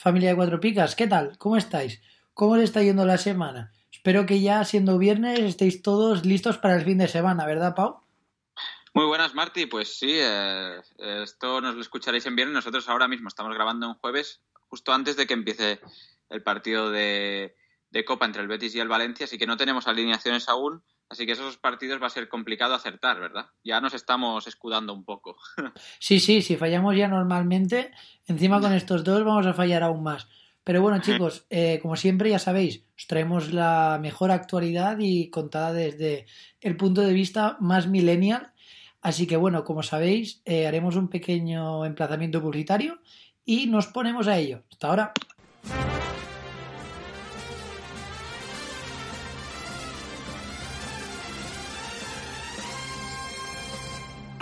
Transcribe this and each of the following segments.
Familia de Cuatro Picas, ¿qué tal? ¿Cómo estáis? ¿Cómo le está yendo la semana? Espero que ya siendo viernes estéis todos listos para el fin de semana, ¿verdad, Pau? Muy buenas, Marti. Pues sí, eh, esto nos lo escucharéis en viernes. Nosotros ahora mismo estamos grabando en jueves, justo antes de que empiece el partido de, de Copa entre el Betis y el Valencia, así que no tenemos alineaciones aún. Así que esos partidos va a ser complicado acertar, ¿verdad? Ya nos estamos escudando un poco. Sí, sí, si fallamos ya normalmente, encima con estos dos vamos a fallar aún más. Pero bueno, chicos, eh, como siempre ya sabéis, os traemos la mejor actualidad y contada desde el punto de vista más millennial. Así que bueno, como sabéis, eh, haremos un pequeño emplazamiento publicitario y nos ponemos a ello. Hasta ahora.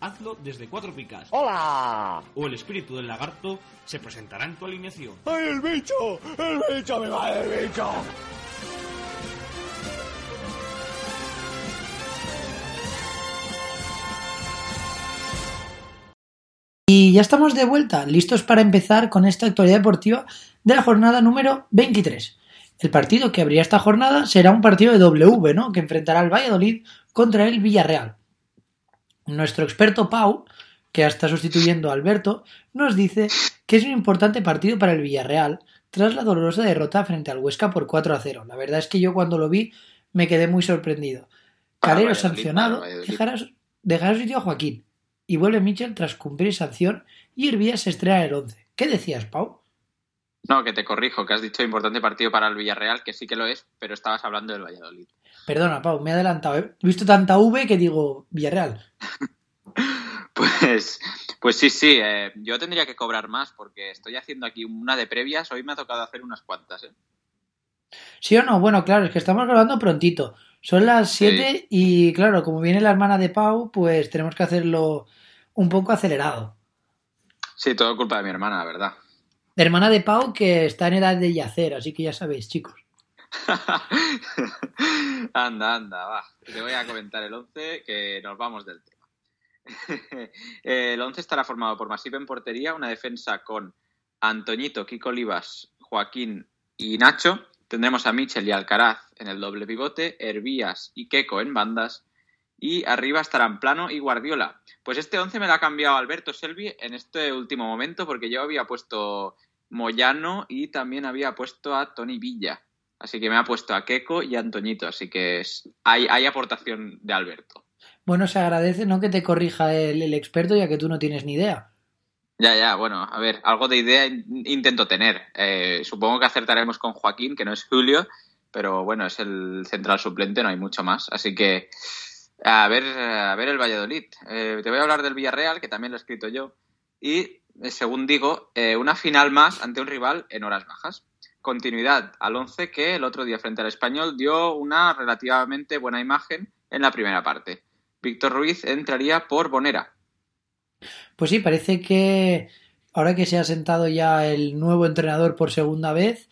hazlo desde Cuatro Picas. ¡Hola! O el espíritu del lagarto se presentará en tu alineación. ¡Ay, el bicho! ¡El bicho! ¡Me va el bicho! Y ya estamos de vuelta, listos para empezar con esta actualidad deportiva de la jornada número 23. El partido que abrirá esta jornada será un partido de W, ¿no? Que enfrentará al Valladolid contra el Villarreal. Nuestro experto Pau, que está sustituyendo a Alberto, nos dice que es un importante partido para el Villarreal tras la dolorosa derrota frente al Huesca por 4 a 0. La verdad es que yo cuando lo vi me quedé muy sorprendido. Para Calero sancionado, Valladolid. dejará, dejará sitio a Joaquín. Y vuelve Mitchell tras cumplir sanción y Hervías se estrena en el 11. ¿Qué decías, Pau? No, que te corrijo, que has dicho importante partido para el Villarreal, que sí que lo es, pero estabas hablando del Valladolid. Perdona, Pau, me he adelantado. He visto tanta V que digo Villarreal. Pues, pues sí, sí, eh, yo tendría que cobrar más porque estoy haciendo aquí una de previas. Hoy me ha tocado hacer unas cuantas. ¿eh? ¿Sí o no? Bueno, claro, es que estamos grabando prontito. Son las 7 y claro, como viene la hermana de Pau, pues tenemos que hacerlo un poco acelerado. Sí, todo culpa de mi hermana, la verdad. Hermana de Pau que está en edad de yacer, así que ya sabéis, chicos. anda, anda, va. Te voy a comentar el 11 que nos vamos del tema. el 11 estará formado por Masip en portería, una defensa con Antoñito, Kiko Olivas, Joaquín y Nacho. Tendremos a Michel y Alcaraz en el doble pivote, Hervías y Keco en bandas. Y arriba estarán Plano y Guardiola. Pues este 11 me lo ha cambiado Alberto Selvi en este último momento porque yo había puesto Moyano y también había puesto a Tony Villa. Así que me ha puesto a Keco y a Antoñito. Así que es, hay, hay aportación de Alberto. Bueno, se agradece, ¿no? Que te corrija el, el experto, ya que tú no tienes ni idea. Ya, ya, bueno, a ver, algo de idea in- intento tener. Eh, supongo que acertaremos con Joaquín, que no es Julio, pero bueno, es el central suplente, no hay mucho más. Así que, a ver, a ver el Valladolid. Eh, te voy a hablar del Villarreal, que también lo he escrito yo. Y eh, según digo, eh, una final más ante un rival en horas bajas. Continuidad al 11 que el otro día frente al español dio una relativamente buena imagen en la primera parte. Víctor Ruiz entraría por Bonera. Pues sí, parece que ahora que se ha sentado ya el nuevo entrenador por segunda vez,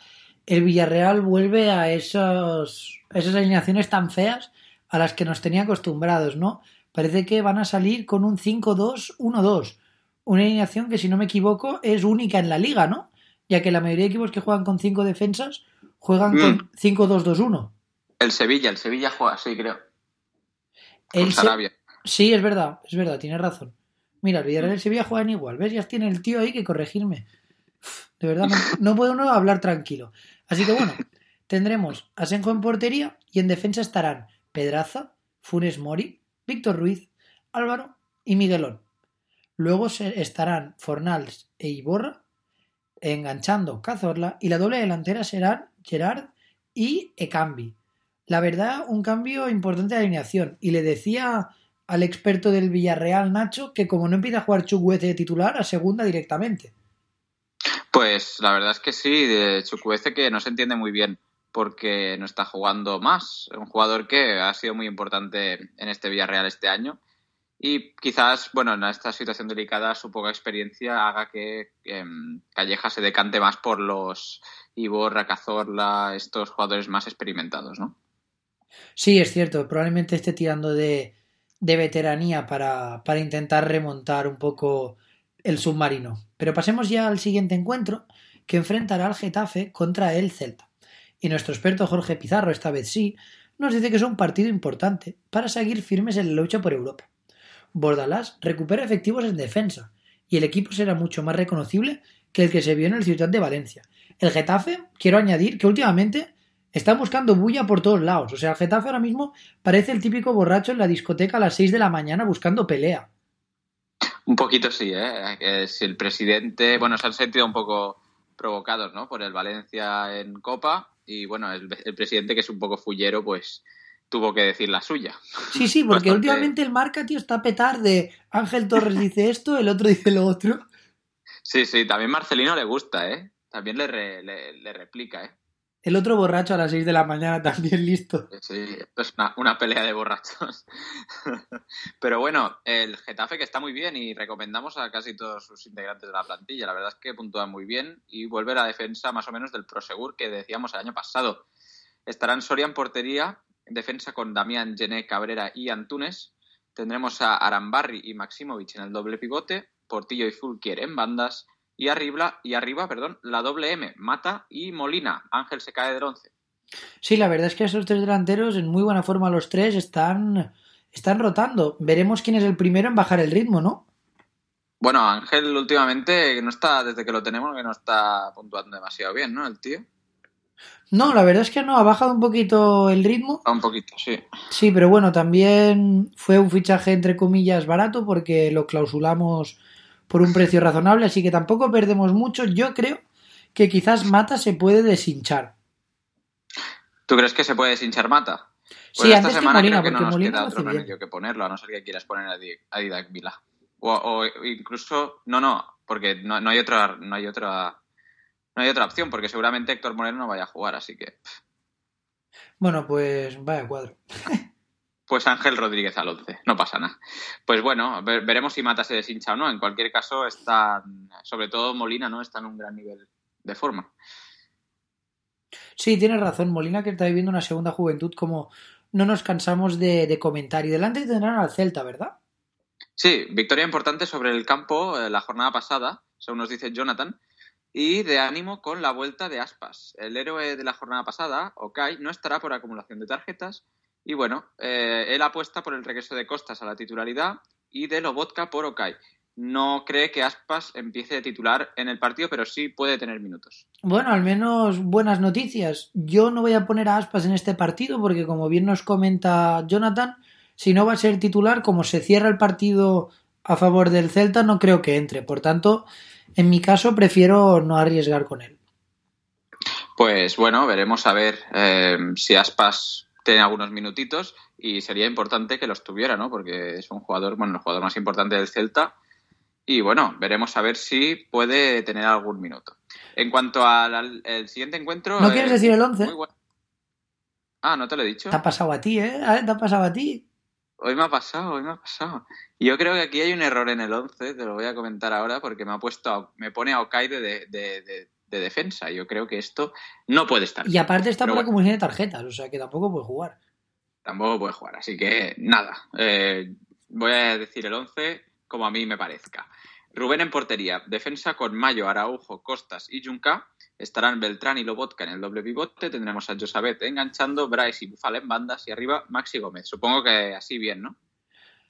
el Villarreal vuelve a esos, esas alineaciones tan feas a las que nos tenía acostumbrados, ¿no? Parece que van a salir con un 5-2-1-2. Una alineación que, si no me equivoco, es única en la liga, ¿no? Ya que la mayoría de equipos que juegan con cinco defensas juegan Mm. con 5-2-2-1. El Sevilla, el Sevilla juega así, creo. El Sarabia. Sí, es verdad, es verdad, tienes razón. Mira, el Villarreal y el Sevilla juegan igual, ¿ves? Ya tiene el tío ahí que corregirme. De verdad, no, uno hablar tranquilo. Así que bueno, tendremos a Senjo en portería y en defensa estarán Pedraza, Funes Mori, Víctor Ruiz, Álvaro y Miguelón. Luego se- estarán Fornals e Iborra enganchando Cazorla y la doble delantera serán Gerard y Ekambi. La verdad, un cambio importante de alineación. Y le decía al experto del Villarreal, Nacho, que como no empieza a jugar Chukwueze de titular, a segunda directamente. Pues la verdad es que sí, de Chukwueze que no se entiende muy bien porque no está jugando más. Un jugador que ha sido muy importante en este Villarreal este año y quizás, bueno, en esta situación delicada su poca experiencia haga que em, Calleja se decante más por los Iborra, Cazorla, estos jugadores más experimentados, ¿no? Sí, es cierto, probablemente esté tirando de, de veteranía para, para intentar remontar un poco el submarino. Pero pasemos ya al siguiente encuentro, que enfrentará al Getafe contra el Celta. Y nuestro experto Jorge Pizarro, esta vez sí, nos dice que es un partido importante para seguir firmes en la lucha por Europa. Bordalás recupera efectivos en defensa y el equipo será mucho más reconocible que el que se vio en el Ciudad de Valencia. El Getafe, quiero añadir que últimamente está buscando bulla por todos lados. O sea, el Getafe ahora mismo parece el típico borracho en la discoteca a las 6 de la mañana buscando pelea. Un poquito sí, ¿eh? Que si el presidente, bueno, se han sentido un poco provocados, ¿no? Por el Valencia en Copa y, bueno, el presidente que es un poco fullero, pues tuvo que decir la suya. Sí, sí, porque Bastante- últimamente el marca, tío, está a petar de Ángel Torres dice esto, el otro dice lo otro. Sí, sí, también Marcelino le gusta, ¿eh? También le, re- le, le replica, ¿eh? El otro borracho a las 6 de la mañana también listo. Sí, esto es una, una pelea de borrachos. Pero bueno, el Getafe que está muy bien y recomendamos a casi todos sus integrantes de la plantilla. La verdad es que puntúan muy bien y vuelve la defensa más o menos del Prosegur que decíamos el año pasado. Estarán Soria en portería, en defensa con Damián, Gené, Cabrera y Antunes. Tendremos a Arambarri y Maximovic en el doble pivote, Portillo y Fulquier en bandas. Y arriba, y arriba perdón, la doble M, Mata y Molina. Ángel se cae del once. Sí, la verdad es que esos tres delanteros, en muy buena forma los tres, están, están rotando. Veremos quién es el primero en bajar el ritmo, ¿no? Bueno, Ángel últimamente no está, desde que lo tenemos, que no está puntuando demasiado bien, ¿no? El tío. No, la verdad es que no, ha bajado un poquito el ritmo. Un poquito, sí. Sí, pero bueno, también fue un fichaje entre comillas barato porque lo clausulamos por un precio razonable, así que tampoco perdemos mucho. Yo creo que quizás Mata se puede deshinchar. ¿Tú crees que se puede deshinchar Mata? Pues Sí, esta antes que semana Molina, creo que no nos Molina queda otro bien. remedio que ponerlo, a no ser que quieras poner a Didac Vila. O, o incluso, no, no, porque no, no hay otra, no hay otra, no hay otra opción, porque seguramente Héctor Moreno no vaya a jugar, así que, Bueno, pues vaya cuadro. pues Ángel Rodríguez al 11, no pasa nada. Pues bueno, ver- veremos si Mata se deshincha o no. En cualquier caso, está, sobre todo Molina, ¿no? Está en un gran nivel de forma. Sí, tienes razón, Molina que está viviendo una segunda juventud como no nos cansamos de, de comentar. Y delante tendrán al Celta, ¿verdad? Sí, victoria importante sobre el campo eh, la jornada pasada, según nos dice Jonathan, y de ánimo con la vuelta de Aspas. El héroe de la jornada pasada, Okai, no estará por acumulación de tarjetas y bueno, eh, él apuesta por el regreso de Costas a la titularidad y de Lobotka por Okai. No cree que Aspas empiece de titular en el partido, pero sí puede tener minutos. Bueno, al menos buenas noticias. Yo no voy a poner a Aspas en este partido porque, como bien nos comenta Jonathan, si no va a ser titular, como se cierra el partido a favor del Celta, no creo que entre. Por tanto, en mi caso, prefiero no arriesgar con él. Pues bueno, veremos a ver eh, si Aspas tiene algunos minutitos y sería importante que los tuviera, ¿no? Porque es un jugador, bueno, el jugador más importante del Celta y bueno, veremos a ver si puede tener algún minuto. En cuanto al, el siguiente encuentro... ¿No eh, quieres decir el 11? muy bueno. Ah, no te lo he dicho. Te ha pasado a ti, ¿eh? ¿Eh? Te ha pasado a ti. Hoy me ha pasado, hoy me ha pasado. Yo creo que aquí hay un error en el 11, te lo voy a comentar ahora porque me ha puesto, a- me pone a Okai de, de, de- de- de defensa. Yo creo que esto no puede estar. Y aparte está por la bueno. comunidad de tarjetas, o sea que tampoco puede jugar. Tampoco puede jugar, así que nada. Eh, voy a decir el 11 como a mí me parezca. Rubén en portería, defensa con Mayo, Araujo, Costas y Junca. Estarán Beltrán y Lobotka en el doble pivote. Tendremos a Josabet enganchando, Bryce y Bufal en bandas y arriba Maxi Gómez. Supongo que así bien, ¿no?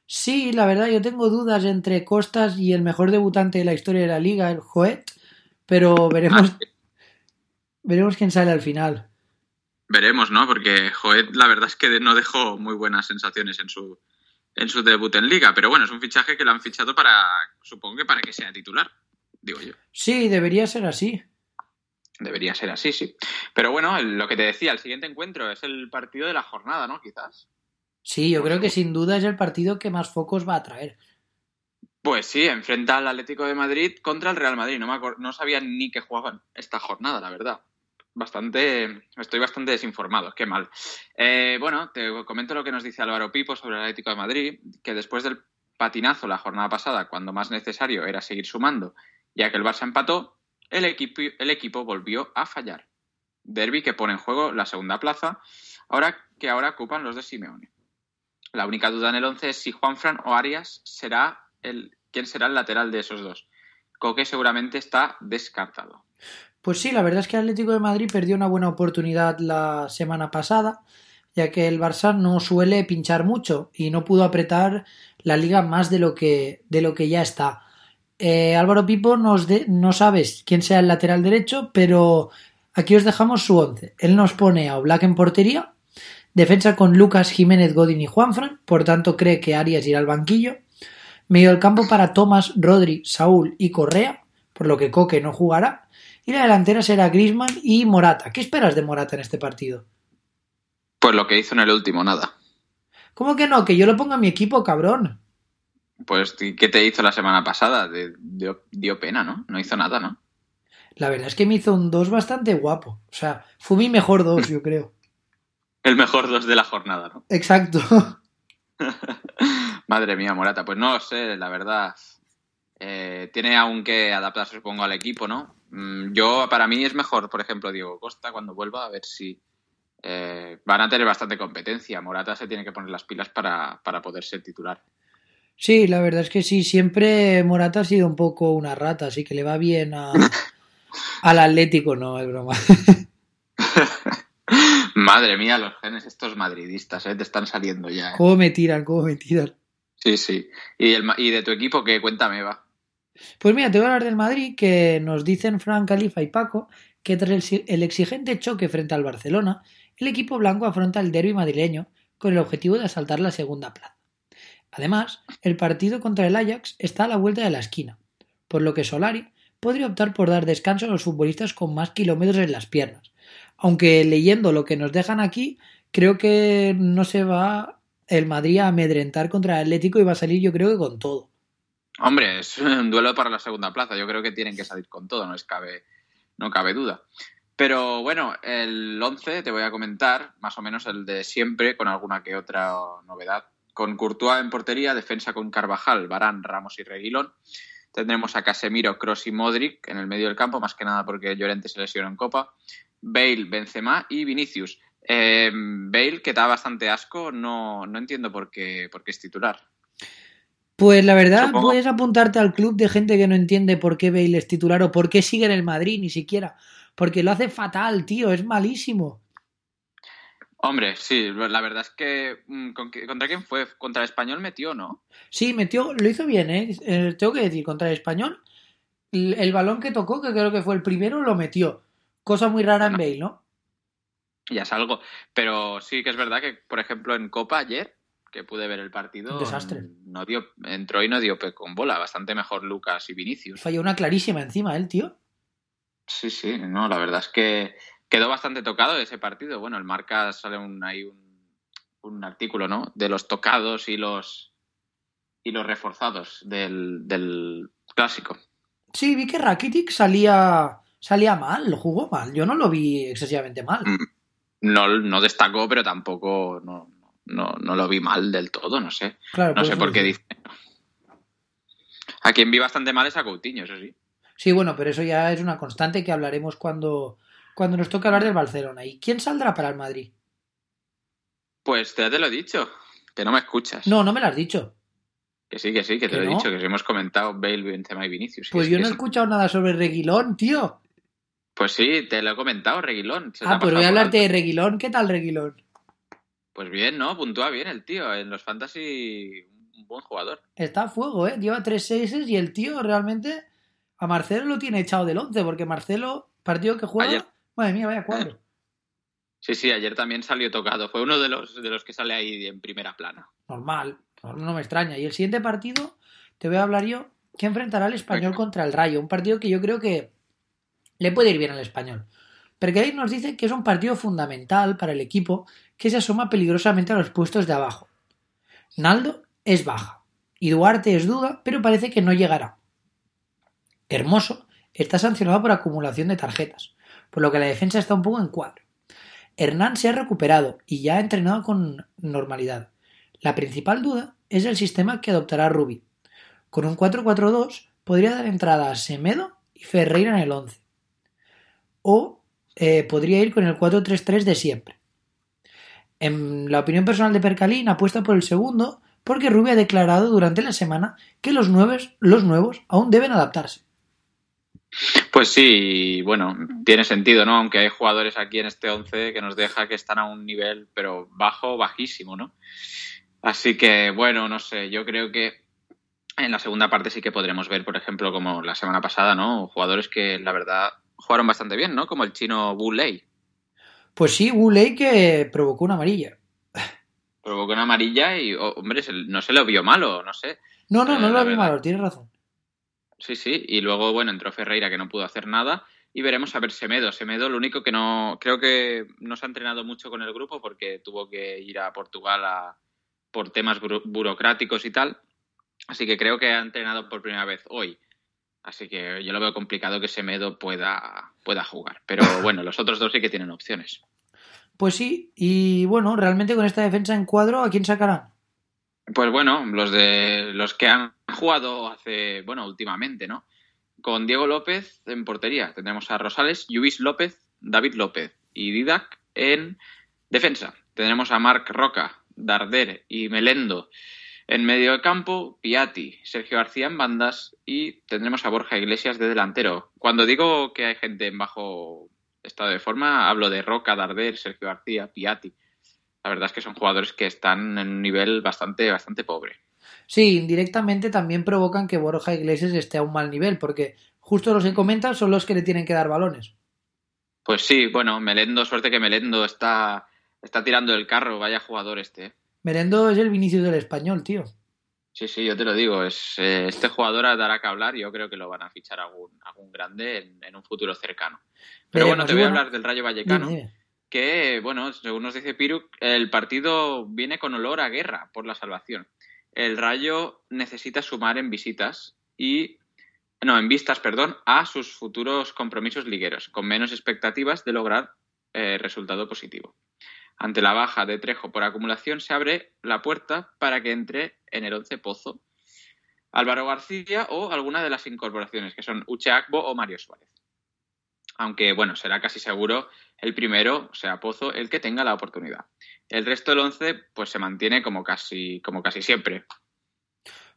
Sí, la verdad, yo tengo dudas entre Costas y el mejor debutante de la historia de la liga, el Joet, pero veremos, Ah, veremos quién sale al final. Veremos, ¿no? Porque Joet, la verdad es que no dejó muy buenas sensaciones en su, en su debut en Liga. Pero bueno, es un fichaje que lo han fichado para, supongo que para que sea titular, digo yo. Sí, debería ser así. Debería ser así, sí. Pero bueno, el- lo que te decía, el siguiente encuentro es el partido de la jornada, ¿no? Quizás. Sí, yo creo que sin duda es el partido que más focos va a traer. Pues sí, enfrenta al Atlético de Madrid contra el Real Madrid. No, me acor- no sabía ni que jugaban esta jornada, la verdad. Bastante, estoy bastante desinformado, qué mal. Eh, bueno, te comento lo que nos dice Álvaro Pipo sobre el Atlético de Madrid, que después del patinazo la jornada pasada, cuando más necesario era seguir sumando, ya que el Barça empató, el equipo, el equipo volvió a fallar. Derby que pone en juego la segunda plaza, ahora que ahora ocupan los de Simeone. La única duda en el 11 es si Juanfran o Arias será el quién será el lateral de esos dos. Coque seguramente está descartado. Pues sí, la verdad es que el Atlético de Madrid perdió una buena oportunidad la semana pasada, ya que el Barça no suele pinchar mucho y no pudo apretar la liga más de lo que, de lo que ya está. Eh, Álvaro Pipo nos de- no sabes quién sea el lateral derecho, pero aquí os dejamos su once. Él nos pone a Oblak en portería, defensa con Lucas, Jiménez, Godín y Juanfran, por tanto cree que Arias irá al banquillo. Medio del campo para Tomás, Rodri, Saúl y Correa, por lo que Coque no jugará. Y la delantera será Grisman y Morata. ¿Qué esperas de Morata en este partido? Pues lo que hizo en el último, nada. ¿Cómo que no? Que yo lo ponga en mi equipo, cabrón. Pues, ¿qué te hizo la semana pasada? De- dio, dio pena, ¿no? No hizo nada, ¿no? La verdad es que me hizo un 2 bastante guapo. O sea, fue mi mejor 2, yo creo. El mejor dos de la jornada, ¿no? Exacto. Madre mía, Morata. Pues no lo sé, la verdad. Eh, tiene aún que adaptarse, supongo, al equipo, ¿no? Mm, Yo, para mí, es mejor, por ejemplo, Diego Costa cuando vuelva, a ver si eh, van a tener bastante competencia. Morata se tiene que poner las pilas para, para poder ser titular. Sí, la verdad es que sí. Siempre Morata ha sido un poco una rata, así que le va bien a, al Atlético, no, es broma. Madre mía, los genes estos madridistas, ¿eh? Te están saliendo ya. ¿eh? ¿Cómo me tiran? ¿Cómo me tiran? Sí, sí. ¿Y, el, y de tu equipo, qué? Cuéntame, va. Pues mira, te voy a hablar del Madrid, que nos dicen Fran Califa y Paco que tras el exigente choque frente al Barcelona, el equipo blanco afronta el derby madrileño con el objetivo de asaltar la segunda plaza. Además, el partido contra el Ajax está a la vuelta de la esquina, por lo que Solari podría optar por dar descanso a los futbolistas con más kilómetros en las piernas. Aunque leyendo lo que nos dejan aquí, creo que no se va el Madrid a amedrentar contra el Atlético y va a salir yo creo que con todo. Hombre, es un duelo para la segunda plaza. Yo creo que tienen que salir con todo, no, es cabe, no cabe duda. Pero bueno, el 11 te voy a comentar, más o menos el de siempre, con alguna que otra novedad. Con Courtois en portería, defensa con Carvajal, Barán, Ramos y Reguilón. Tendremos a Casemiro, Cross y Modric en el medio del campo, más que nada porque Llorente se lesionó en Copa. Bale, Benzema y Vinicius. Eh, Bale, que da bastante asco, no, no entiendo por qué, por qué es titular. Pues la verdad, Supongo. puedes apuntarte al club de gente que no entiende por qué Bale es titular o por qué sigue en el Madrid, ni siquiera. Porque lo hace fatal, tío, es malísimo. Hombre, sí, la verdad es que. mm, ¿con qué- ¿Contra quién fue? Contra el español metió, ¿no? Sí, metió, lo hizo bien, ¿eh? Eh, Tengo que decir, contra el español, el, el balón que tocó, que creo que fue el primero, lo metió. Cosa muy rara en. Bale, ¿no? Ya es algo. Pero sí que es verdad que, por ejemplo, en Copa ayer, que pude ver el partido. Un desastre. mm, No dio, entró y no dio pe con bola. Bastante mejor Lucas y Vinicius. Falló una clarísima encima, ¿eh, el tío? Sí, sí, no, la verdad es que quedó bastante tocado ese partido. Bueno, el marca sale un, ahí un, un artículo, ¿no? De los tocados y los y los reforzados del, del Clásico. Sí, vi que Rakitic salía, salía mal, lo jugó mal. Yo no lo vi excesivamente mal. Mm, No, no destacó, pero tampoco no, no, no lo vi mal del todo, no sé. Claro, No pues sé por qué dice. A quien vi bastante mal es a Coutinho, eso sí. Sí, bueno, pero eso ya es una constante que hablaremos cuando, cuando nos toque hablar del Barcelona. ¿Y quién saldrá para el Madrid? Pues ya te lo he dicho, que no me escuchas. No, no me lo has dicho. Que sí, que sí, que te ¿Que lo he dicho, que sí hemos comentado Bale, Benzema y Vinicius. Pues yo no he sí. escuchado nada sobre Reguilón, tío. Pues sí, te lo he comentado, Reguilón. se Ah, pues voy a hablarte de Reguilón. ¿Qué tal Reguilón? Pues bien, ¿no? Puntúa bien el tío. En los fantasy, un buen jugador. Está a fuego, ¿eh? Lleva tres seises y el tío realmente a Marcelo lo tiene echado del 11 porque Marcelo, partido que juega, Ayer. Madre mía, vaya cuadro. Sí, sí, ayer también salió tocado. Fue uno de los, de los que sale ahí en primera plana. Normal, no me extraña. Y el siguiente partido te voy a hablar yo que enfrentará al español contra el Rayo. Un partido que yo creo que le puede ir bien al español. Porque ahí nos dice que es un partido fundamental para el equipo que se asoma peligrosamente a los puestos de abajo. Naldo es baja y Duarte es duda, pero parece que no llegará. Hermoso está sancionado por acumulación de tarjetas, por lo que la defensa está un poco en cuadro. Hernán se ha recuperado y ya ha entrenado con normalidad. La principal duda es el sistema que adoptará Rubi. Con un 4-4-2 podría dar entrada a Semedo y Ferreira en el 11. O eh, podría ir con el 4-3-3 de siempre. En la opinión personal de Percalín apuesta por el segundo porque Rubi ha declarado durante la semana que los nuevos aún deben adaptarse. Pues sí, bueno, tiene sentido, ¿no? Aunque hay jugadores aquí en este 11 que nos deja que están a un nivel, pero bajo, bajísimo, ¿no? Así que, bueno, no sé, yo creo que en la segunda parte sí que podremos ver, por ejemplo, como la semana pasada, ¿no? Jugadores que la verdad jugaron bastante bien, ¿no? Como el chino Wu Lei. Pues sí, Guley que provocó una amarilla. Provocó una amarilla y, oh, hombre, no se lo vio malo, no sé. No, no, Eh, no la lo vi verdad. malo, tienes razón. Sí, sí, y luego, bueno, entró Ferreira que no pudo hacer nada y veremos a ver Semedo. Semedo, lo único que no, creo que no se ha entrenado mucho con el grupo porque tuvo que ir a Portugal a, por temas buro- burocráticos y tal. Así que creo que ha entrenado por primera vez hoy. Así que yo lo veo complicado que Semedo pueda, pueda jugar. Pero bueno, los otros dos sí que tienen opciones. Pues sí, y bueno, realmente con esta defensa en cuadro, ¿a quién sacarán? Pues bueno, los de los que han jugado hace, bueno, últimamente, ¿no? Con Diego López en portería. Tendremos a Rosales, Luis López, David López y Didac en defensa. Tendremos a Marc Roca, Darder y Melendo en medio de campo, Piatti, Sergio García en bandas y tendremos a Borja Iglesias de delantero. Cuando digo que hay gente en bajo estado de forma, hablo de Roca, Darder, Sergio García, Piatti. La verdad es que son jugadores que están en un nivel bastante, bastante pobre. Sí, indirectamente también provocan que Borja Iglesias esté a un mal nivel, porque justo los que comentan son los que le tienen que dar balones. Pues sí, bueno, Melendo, suerte que Melendo está, está tirando el carro, vaya jugador este. ¿eh? Merendo es el Vinicius del español, tío. Sí, sí, yo te lo digo, es, eh, este jugador dará que hablar y yo creo que lo van a fichar algún, algún grande en, en un futuro cercano. Pero Veremos, bueno, te y voy a hablar del Rayo Vallecano, Dime, dime. que, bueno, según nos dice Piruk, el partido viene con olor a guerra por la salvación. El Rayo necesita sumar en visitas y, no, en vistas, perdón, a sus futuros compromisos ligueros, con menos expectativas de lograr eh, resultado positivo. Ante la baja de Trejo por acumulación, se abre la puerta para que entre en el 11 Pozo, Álvaro García o alguna de las incorporaciones, que son Uche Akbo o Mario Suárez. Aunque, bueno, será casi seguro el primero, o sea, Pozo, el que tenga la oportunidad. El resto del 11 pues se mantiene como casi, como casi siempre.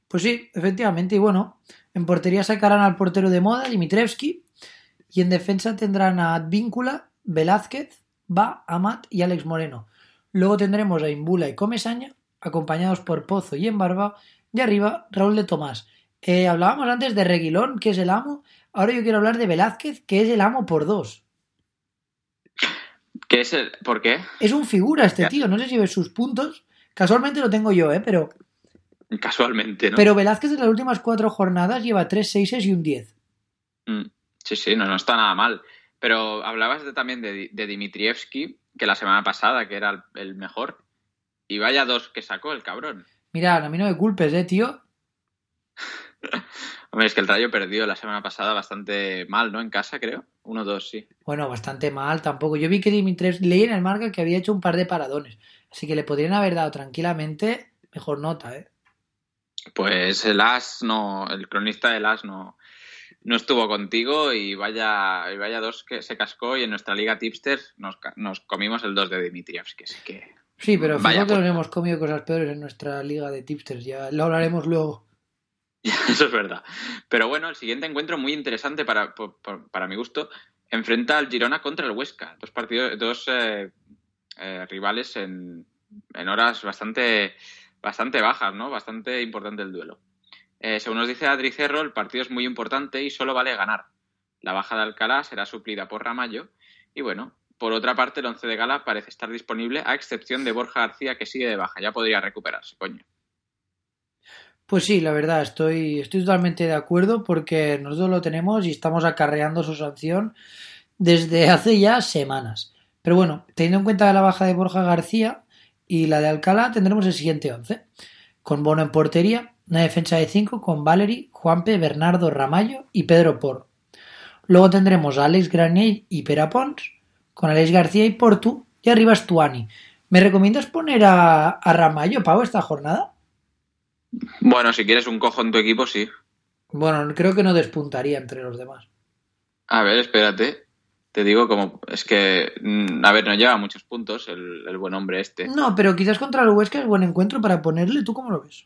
Pues sí, efectivamente. Y bueno, en portería sacarán al portero de moda, Dimitrevski. Y en defensa tendrán a Advíncula, Velázquez, Ba, Amat y Alex Moreno. Luego tendremos a Imbula y Comesaña, acompañados por Pozo y Embarba. Y arriba, Raúl de Tomás. Eh, hablábamos antes de Reguilón, que es el amo. Ahora yo quiero hablar de Velázquez, que es el amo por dos. ¿Qué es el, ¿Por qué? Es un figura este tío. No sé si ves sus puntos. Casualmente lo tengo yo, ¿eh? Pero, Casualmente, ¿no? pero Velázquez en las últimas cuatro jornadas lleva tres seises y un 10. Mm, Sí, sí, no, no está nada mal. Pero hablabas de- también de, de Dimitrievski, que la semana pasada, que era el, el mejor. Y vaya dos que sacó el cabrón. Mira, a mí no me culpes, ¿eh, tío? Hombre, es que el Rayo perdió la semana pasada bastante mal, ¿no? En casa, creo. 1-2, sí. Bueno, bastante mal tampoco. Yo vi que Dimitres leí en el marca que había hecho un par de paradones. Así que le podrían haber dado tranquilamente mejor nota, ¿eh? Pues el As no, el cronista del As no, no estuvo contigo y vaya, y vaya dos que se cascó y en nuestra liga tipster nos, nos comimos el 2 de Dimitrievski, así que Sí, pero fíjate que nos hemos comido cosas peores en nuestra liga de tipsters. Ya lo hablaremos luego. Eso es verdad. Pero bueno, el siguiente encuentro muy interesante para, por- para mi gusto enfrenta al Girona contra el Huesca. Dos partidos, dos eh, eh, rivales en, en horas bastante, bastante bajas, ¿no? Bastante importante el duelo. Eh, según nos dice Adri Cerro, el partido es muy importante y solo vale ganar. La baja de Alcalá será suplida por Ramallo. Y bueno, por otra parte, el once de gala parece estar disponible, a excepción de Borja García, que sigue de baja. Ya podría recuperarse, coño. Pues sí, la verdad, estoy, estoy totalmente de acuerdo porque nosotros lo tenemos y estamos acarreando su sanción desde hace ya semanas. Pero bueno, teniendo en cuenta la baja de Borja García y la de Alcalá, tendremos el siguiente 11. Con Bono en portería, una defensa de 5 con Valery, Juanpe, Bernardo, Ramallo y Pedro Porro. Luego tendremos a Alex Granier y Pera Pons, con Alex García y Portu, y arriba Stuani. ¿Me recomiendas poner a, a Ramallo, Pau, esta jornada? Bueno, si quieres un cojo en tu equipo, sí. Bueno, creo que no despuntaría entre los demás. A ver, espérate. Te digo como... Es que... mm, A ver, no lleva muchos puntos el, el buen hombre este. No, pero quizás contra el Huesca es buen encuentro para ponerle. ¿Tú cómo lo ves?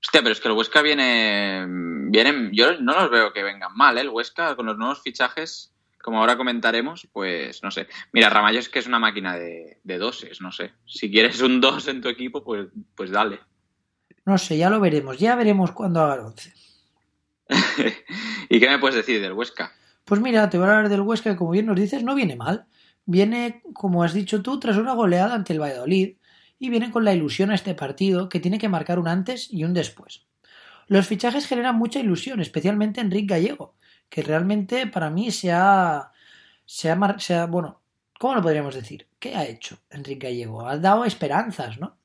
Hostia, pero es que el Huesca viene... viene yo no los veo que vengan mal, ¿eh? El Huesca con los nuevos fichajes, como ahora comentaremos, pues no sé. Mira, Ramallo es que es una máquina de, de doses, no sé. Si quieres un dos en tu equipo, pues, pues dale. No sé, ya lo veremos. Ya veremos cuando haga el 11. ¿Y qué me puedes decir del Huesca? Pues mira, te voy a hablar del Huesca que, como bien nos dices, no viene mal. Viene, como has dicho tú, tras una goleada ante el Valladolid y viene con la ilusión a este partido que tiene que marcar un antes y un después. Los fichajes generan mucha ilusión, especialmente Enrique Gallego, que realmente para mí se ha, se ha, se ha- bueno, ¿cómo lo podríamos decir? ¿Qué ha hecho Enrique Gallego? Ha dado esperanzas, ¿no?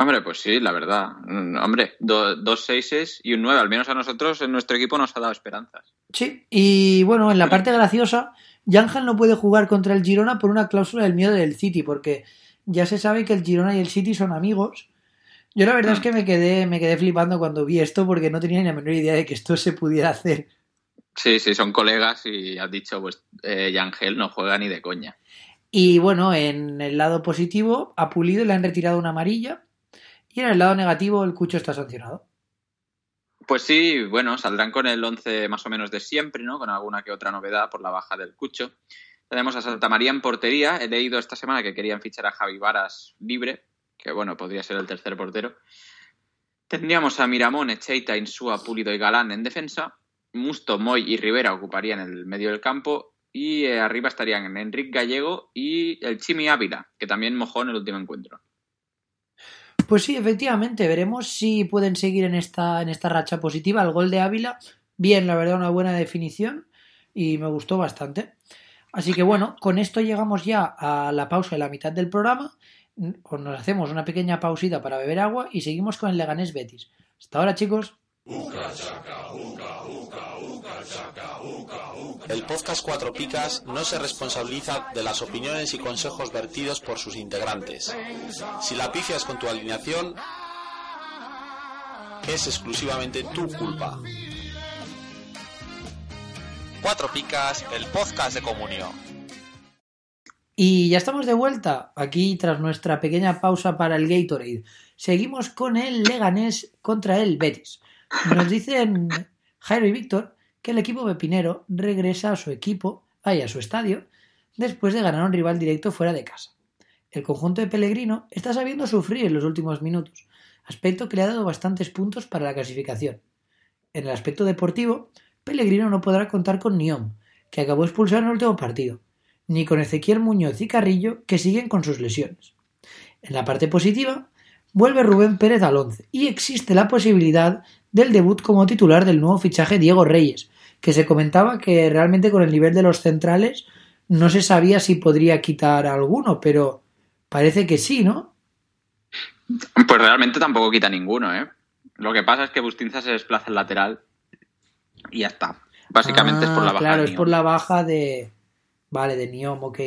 Hombre, pues sí, la verdad. Mm, Hombre, do- dos seises y un nueve. Al menos a nosotros en nuestro equipo nos ha dado esperanzas. Sí, y bueno, en la parte graciosa, Yangel no puede jugar contra el Girona por una cláusula del miedo del City, porque ya se sabe que el Girona y el City son amigos. Yo la verdad es que me quedé, me quedé flipando cuando vi esto, porque no tenía ni la menor idea de que esto se pudiera hacer. Sí, sí, son colegas y has dicho, pues, eh, Yangel no juega ni de coña. Y bueno, en el lado positivo, a Pulido le han retirado una amarilla, y en el lado negativo, el Cucho está sancionado. Pues sí, bueno, saldrán con el 11 más o menos de siempre, ¿no? Con alguna que otra novedad por la baja del Cucho. Tenemos a Santa María en portería. He leído esta semana que querían fichar a Javi Varas libre, que bueno, podría ser el tercer portero. Tendríamos a Miramón, Echeita, Insúa, Pulido y Galán en defensa. Musto, Moy y Rivera ocuparían el medio del campo. Y eh, arriba estarían Enrique Gallego y el Chimi Ávila, que también mojó en el último encuentro. Pues sí, efectivamente, veremos si pueden seguir en esta, en esta racha positiva. El gol de Ávila, bien, la verdad, una buena definición y me gustó bastante. Así que bueno, con esto llegamos ya a la pausa de la mitad del programa. Pues Nos hacemos una pequeña pausita para beber agua y seguimos con el Leganés Betis. Hasta ahora, chicos. El podcast Cuatro Picas no se responsabiliza de las opiniones y consejos vertidos por sus integrantes. Si la pifias con tu alineación, es exclusivamente tu culpa. Cuatro Picas, el podcast de comunión. Y ya estamos de vuelta aquí tras nuestra pequeña pausa para el Gatorade. Seguimos con el Leganés contra el Betis. Nos dicen Jairo y Víctor que el equipo pepinero regresa a su equipo, vaya a su estadio, después de ganar a un rival directo fuera de casa. El conjunto de Pellegrino está sabiendo sufrir en los últimos minutos, aspecto que le ha dado bastantes puntos para la clasificación. En el aspecto deportivo, Pellegrino no podrá contar con Niom, que acabó expulsado en el último partido, ni con Ezequiel Muñoz y Carrillo, que siguen con sus lesiones. En la parte positiva, vuelve Rubén Pérez al once y existe la posibilidad del debut como titular del nuevo fichaje Diego Reyes, que se comentaba que realmente con el nivel de los centrales no se sabía si podría quitar a alguno, pero parece que sí, ¿no? Pues realmente tampoco quita ninguno, ¿eh? Lo que pasa es que Bustinza se desplaza al lateral y ya está. Básicamente es por la Ah, baja Claro, de es por la baja de. Vale, de Niom, ok.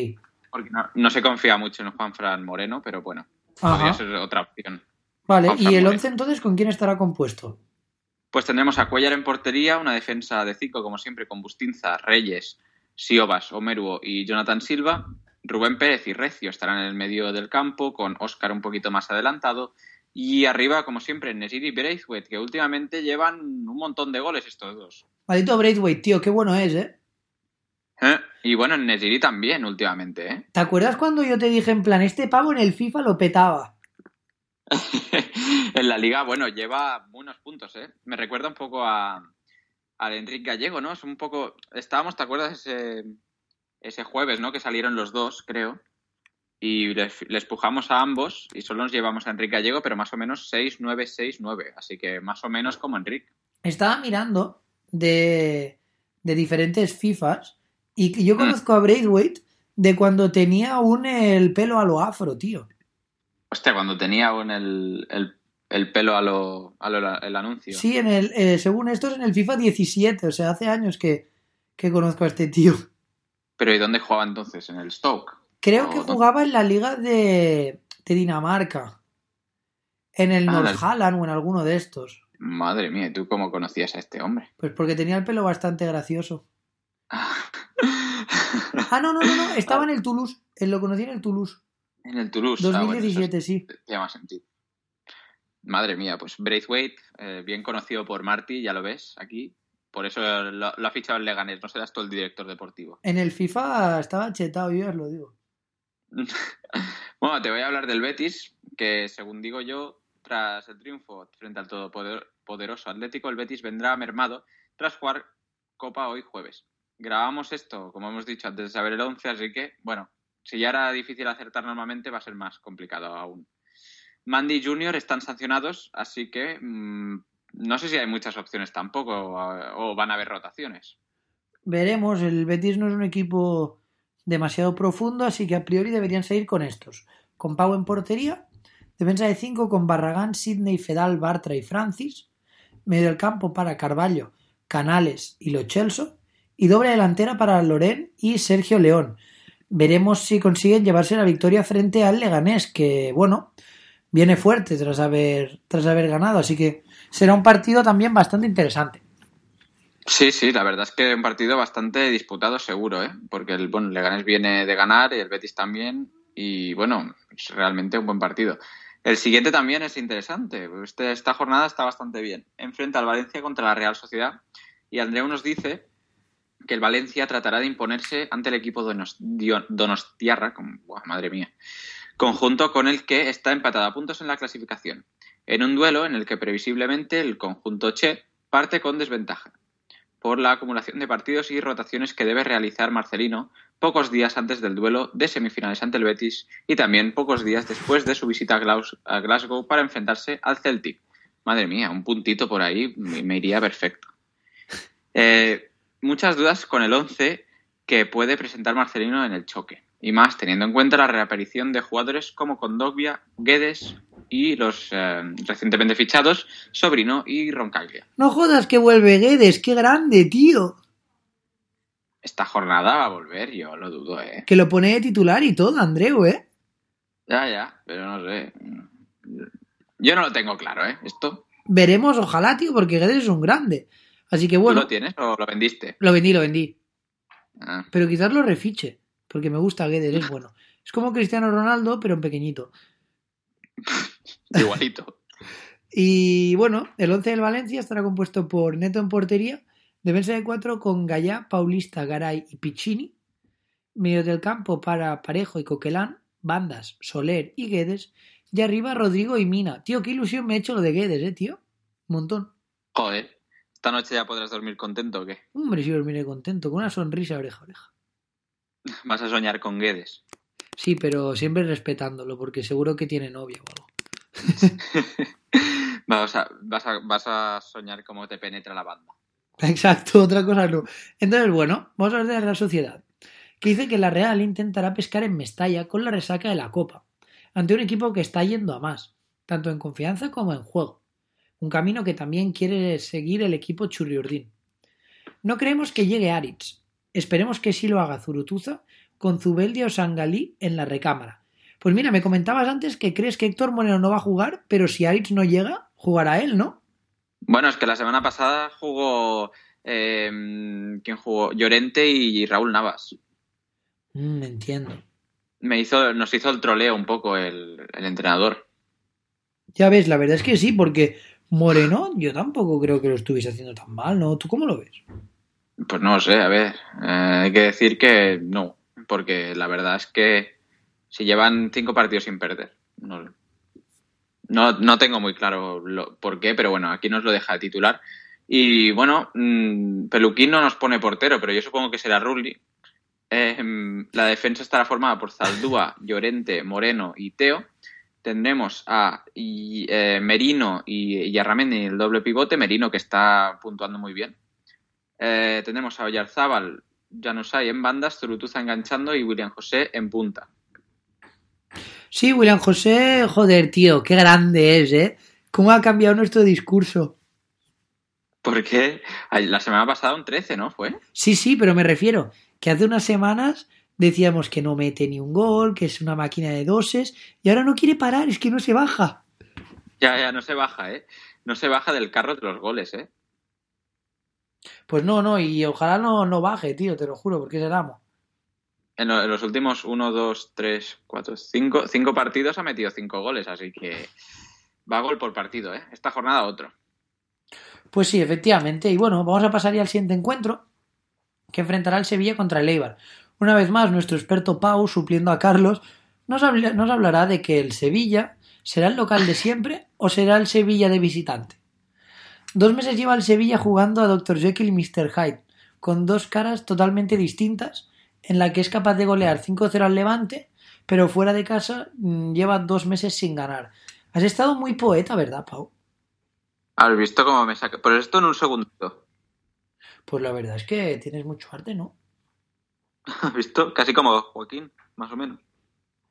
Porque no, no se confía mucho en Juan Fran Moreno, pero bueno, Ajá. podría ser otra opción. Vale, ¿y el Moreno. 11 entonces con quién estará compuesto? Pues tendremos a Cuellar en portería, una defensa de 5, como siempre, con Bustinza, Reyes, Siobas, Omeruo y Jonathan Silva. Rubén Pérez y Recio estarán en el medio del campo, con Óscar un poquito más adelantado. Y arriba, como siempre, Nesiri y Braithwaite, que últimamente llevan un montón de goles estos dos. Maldito Braithwaite, tío, qué bueno es, ¿eh? ¿Eh? Y bueno, Nesiri también últimamente, ¿eh? ¿Te acuerdas cuando yo te dije en plan, este pavo en el FIFA lo petaba? en la liga, bueno, lleva buenos puntos, ¿eh? Me recuerda un poco a al Enrique Gallego, ¿no? Es un poco... Estábamos, ¿te acuerdas ese, ese jueves, ¿no? Que salieron los dos, creo. Y les, les pujamos a ambos y solo nos llevamos a Enrique Gallego, pero más o menos 6, 9, 6, 9. Así que más o menos como Enrique. Estaba mirando de, de diferentes FIFAs y yo Mm. conozco a Braithwaite de cuando tenía aún el pelo a lo afro, tío. Hostia, cuando tenía aún el, el, el pelo a lo, a lo el anuncio. Sí, en el, eh, según esto es en el FIFA 17, o sea, hace años que, que conozco a este tío. Pero ¿y dónde jugaba entonces? ¿En el Stoke? Creo ¿O que jugaba en la liga de, de Dinamarca. En el Ah, la- Northalland o en alguno de estos. Madre mía, ¿y tú cómo conocías a este hombre? Pues porque tenía el pelo bastante gracioso. Ah, no, no, no, no. Estaba en el Toulouse. Lo conocí en el Toulouse. En el Toulouse. ah, bueno, eso 2017, sí. tiene más sentido. Madre mía, pues Braithwaite, eh, bien conocido por Marty, ya lo ves aquí. Por eso lo, lo ha fichado el Leganés, no serás tú el director deportivo. En el FIFA estaba chetado, yo ya os lo digo. Bueno, te voy a hablar del Betis, que según digo yo, tras el triunfo frente al todopoderoso Atlético, el Betis vendrá mermado tras jugar Copa hoy jueves. Grabamos esto, como hemos dicho, antes de saber el 11, así que, bueno, si ya era difícil acertar normalmente, va a ser más complicado aún. Mandy y Junior están sancionados, así que mm, no sé si hay muchas opciones tampoco, o, van a haber rotaciones. Veremos, el Betis no es un equipo demasiado profundo, así que a priori deberían seguir con estos. Con Pau en portería, defensa de 5 con Barragán, Sidney, Fedal, Bartra y Francis, medio del campo para Carballo, Canales y Lo Celso, y doble delantera para Loren y Sergio León. Veremos si consiguen llevarse la victoria frente al Leganés, que bueno, viene fuerte tras haber, tras haber ganado, así que será un partido también bastante interesante. Sí, sí, la verdad es que un partido bastante disputado seguro, ¿eh? Porque el, bueno, Leganés viene de ganar y el Betis también. Y bueno, es realmente un buen partido. El siguiente también es interesante. Este- esta jornada está bastante bien. Enfrenta al Valencia contra la Real Sociedad. Y Andreu nos dice que el Valencia tratará de imponerse ante el equipo donostiarra, con, madre mía, conjunto con el que está empatado a puntos en la clasificación, en un duelo en el que previsiblemente el conjunto Che parte con desventaja por la acumulación de partidos y rotaciones que debe realizar Marcelino pocos días antes del duelo de semifinales ante el Betis y también pocos días después de su visita a Glasgow para enfrentarse al Celtic. Madre mía, un puntito por ahí me iría perfecto. Eh, muchas dudas con el 11 que puede presentar Marcelino en el choque. Y más teniendo en cuenta la reaparición de jugadores como Condogbia, Guedes y los eh, recientemente fichados Sobrino y Roncaglia. No jodas que vuelve Guedes, qué grande, tío. Esta jornada va a volver, yo lo dudo, ¿eh? Que lo pone de titular y todo, Andreu, ¿eh? Ya, ya, pero no sé. Yo no lo tengo claro, ¿eh? Esto. Veremos, ojalá, tío, porque Guedes es un grande. Así que ¿Tú bueno, lo tienes o lo vendiste? lo vendí, lo vendí. Ah, Pero quizás lo refiche, porque me gusta Guedes, es bueno. Es como Cristiano Ronaldo, pero en pequeñito. igualito. Y bueno, el 11 del Valencia estará compuesto por Neto en portería, defensa de 4 con Gallá, Paulista, Garay y Piccini, medio del campo para Parejo y Coquelán, bandas, Soler y Guedes, y arriba Rodrigo y Mina. Tío, qué ilusión me ha hecho lo de Guedes, eh, tío. Un montón. Joder. ¿Esta noche ya podrás dormir contento o qué? Hombre, si dormiré contento, con una sonrisa oreja a oreja. Vas a soñar con Guedes. Sí, pero siempre respetándolo, porque seguro que tiene novia o algo. Vas a, vas, a, vas a soñar cómo te penetra la banda. Exacto, otra cosa no. Entonces, bueno, vamos a hablar de la Sociedad, que dice que la Real intentará pescar en Mestalla con la resaca de la Copa, ante un equipo que está yendo a más, tanto en confianza como en juego. Un camino que también quiere seguir el equipo Churriurdín. No creemos que llegue Aritz. Esperemos que sí lo haga Zurutuza con Zubeldia o Sangalí en la recámara. Pues mira, me comentabas antes que crees que Héctor Moreno no va a jugar, pero si Aritz no llega, jugará él, ¿no? Bueno, es que la semana pasada jugó. eh, ¿Quién jugó? Llorente y Raúl Navas. Mm, entiendo. Me hizo, nos hizo el troleo un poco el, el entrenador. Ya ves, la verdad es que sí, porque Moreno yo tampoco creo que lo estuviese haciendo tan mal, ¿no? ¿Tú cómo lo ves? Pues no sé, a ver. eh, hay que decir que no, porque la verdad es que si llevan cinco partidos sin perder. No, no, no tengo muy claro lo- por qué, pero bueno, aquí nos lo deja de titular. Y bueno, mm, Peluquín no nos pone portero, pero yo supongo que será Rulli. Eh, la defensa estará formada por Zaldúa, Llorente, Moreno y Teo. Tendremos a y, eh, Merino y, y Arramendi en el doble pivote. Merino que está puntuando muy bien. Eh, tenemos a Oyarzábal, Janusay en bandas, Zurutuza enganchando y William José en punta. Sí, William José, joder, tío, qué grande es, ¿eh? ¿Cómo ha cambiado nuestro discurso? Porque la semana pasada un 13, ¿no? Fue. Sí, sí, pero me refiero que hace unas semanas decíamos que no mete ni un gol, que es una máquina de doses, y ahora no quiere parar, es que no se baja. Ya, ya, no se baja, ¿eh? No se baja del carro de los goles, ¿eh? Pues no, no, y ojalá no, no baje, tío, te lo juro, porque es el amo. En, lo- en los últimos 1, 2, 3, 4, 5, cinco partidos ha metido 5 goles, así que va gol por partido, ¿eh? Esta jornada otro. Pues sí, efectivamente. Y bueno, vamos a pasar ya al siguiente encuentro, que enfrentará el Sevilla contra el Eibar. Una vez más, nuestro experto Pau, supliendo a Carlos, nos, habla- nos hablará de que el Sevilla será el local de siempre o será el Sevilla de visitante. Dos meses lleva el Sevilla jugando a Dr. Jekyll y Mr. Hyde, con dos caras totalmente distintas, en la que es capaz de golear 5-0 al Levante, pero fuera de casa mm, lleva dos meses sin ganar. Has estado muy poeta, ¿verdad, Pau? ¿Has visto cómo me saca? Por esto en un segundo. Pues la verdad es que tienes mucho arte, ¿no? ¿Has visto? Casi como Joaquín, más o menos.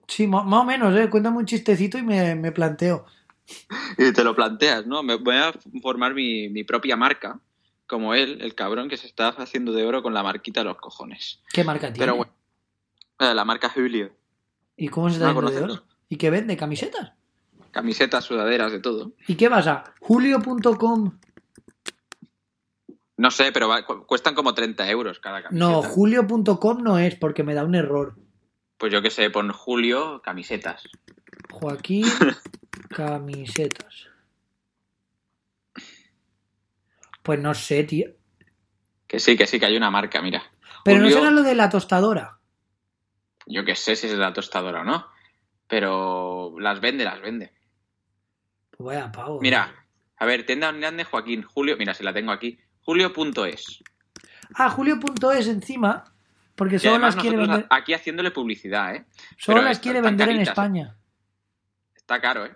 Sí, más o menos, ¿eh? Cuéntame un chistecito y me, me planteo. Y te lo planteas, ¿no? Me voy a formar mi, mi propia marca, como él, el cabrón que se está haciendo de oro con la marquita de los cojones. ¿Qué marca tiene? Pero bueno, eh, la marca Julio. ¿Y cómo se ¿No está la yendo de oro? ¿Y qué vende? ¿Camisetas? Camisetas, sudaderas, de todo. ¿Y qué vas a? Julio.com. No sé, pero va- cu- cuestan como 30 euros cada camiseta. No, julio.com no es porque me da un error. Pues yo qué sé, pon Julio, camisetas. Joaquín, camisetas. Pues no sé, tío. Que sí, que sí, que hay una marca, mira. Pero no será lo de la tostadora. Yo qué sé si es de la tostadora o no. Pero las vende, las vende. Pues vaya pavo. Mira, a ver, tienda online de Joaquín, Julio, mira, si la tengo aquí. Julio.es. Ah, julio.es encima. Porque solo las quiere vender, aquí haciéndole publicidad, ¿eh? solo pero las quiere vender en caritas. España. Está caro, ¿eh?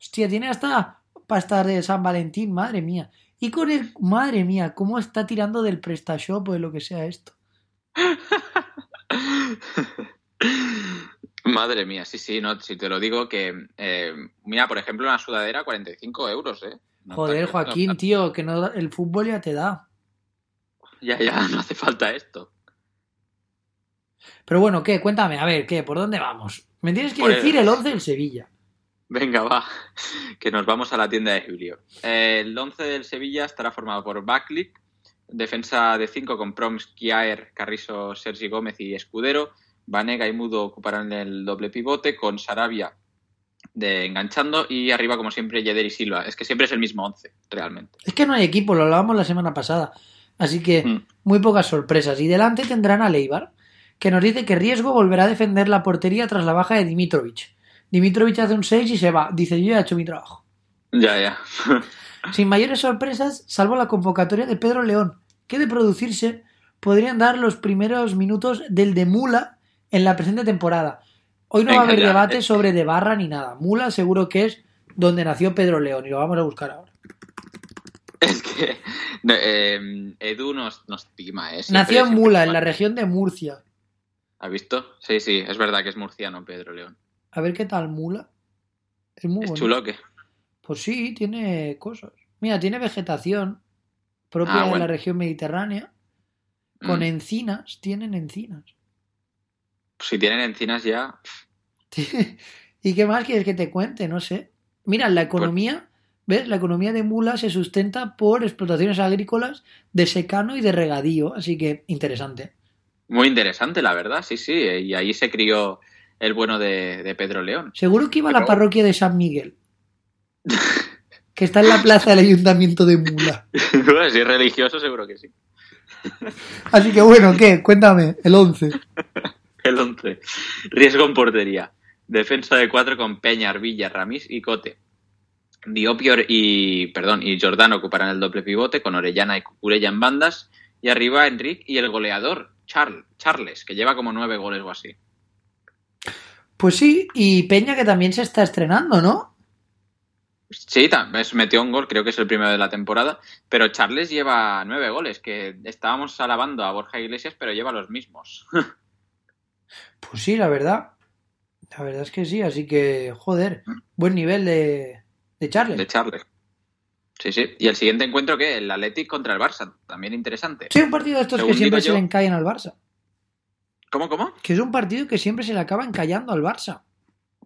Hostia, tiene hasta pasta de San Valentín, madre mía. Y con el, madre mía, cómo está tirando del PrestaShop o de lo que sea esto. Madre mía, sí, sí, no, si te lo digo que... eh, mira, por ejemplo, una sudadera, 45 euros, ¿eh? Joder, Joaquín, tío, que no el fútbol ya te da. ya, ya, no hace falta esto. Pero bueno, ¿qué? Cuéntame, a ver, ¿qué? ¿Por dónde vamos? Me tienes que Por decir el- el 11 del Sevilla. Venga, va, que nos vamos a la tienda de Julio. El 11 del Sevilla estará formado por Backlick, defensa de 5 con Proms, Kiaer, Carrizo, Sergi Gómez y Escudero. Vanega y Mudo ocuparán el doble pivote con Sarabia de enganchando y arriba, como siempre, Yeder y Silva. Es que siempre es el mismo 11, realmente. Es que no hay equipo, lo hablábamos la semana pasada. Así que Mm. muy pocas sorpresas. Y delante tendrán a Leibar, que nos dice que Riesgo volverá a defender la portería tras la baja de Dimitrovic. Dimitrovic hace un 6 y se va. Dice, yo ya he hecho mi trabajo. Ya, ya. Sin mayores sorpresas, salvo la convocatoria de Pedro León, que de producirse podrían dar los primeros minutos del de Mula en la presente temporada. Hoy no va a haber ya. debate sobre de Barra ni nada. Mula seguro que es donde nació Pedro León y lo vamos a buscar ahora. Es que eh, Edu nos, nos tima, ¿eh? Siempre- nació en Mula, en la región de Murcia. ¿Has visto? Sí, sí, es verdad que es murciano Pedro León. A ver qué tal Mula. Es muy Es chulo que... Pues sí, tiene cosas. Mira, tiene vegetación propia Ah, de la región mediterránea. Con Mm. encinas, tienen encinas. Si tienen encinas ya. ¿Y qué más quieres que te cuente? No sé. Mira, la Pues economía, ¿ves? La economía de Mula se sustenta por explotaciones agrícolas de secano y de regadío, así que interesante. Muy interesante, la verdad, sí, sí. Y ahí se crió el bueno de, de Pedro León. Seguro que iba a la parroquia de San Miguel, que está en la plaza del ayuntamiento de Mula. Bueno, si es religioso, seguro que sí. Así que bueno, ¿qué? Cuéntame, el 11. El 11. Riesgo en portería. Defensa de 4 con Peña, Arvilla, Ramis y Cote. Diopio y, perdón, y Jordán ocuparán el doble pivote con Orellana y Cucurella en bandas. Y arriba Enric y el goleador, Charl- Charles, que lleva como nueve goles o así. Pues sí, y Peña que también se está estrenando, ¿no? Sí, tam- es- metió un gol, creo que es el primero de la temporada, pero Charles lleva nueve goles, que estábamos alabando a Borja Iglesias, pero lleva los mismos. Pues sí, la verdad. La verdad es que sí, así que, joder, buen nivel de, de Charles. de Charles. Sí, sí. Y el siguiente encuentro, ¿qué? El Athletic contra el Barça, también interesante. Sí, un partido de estos Según que siempre se le encallan al Barça. ¿Cómo, cómo? Que es un partido que siempre se le acaba encallando al Barça.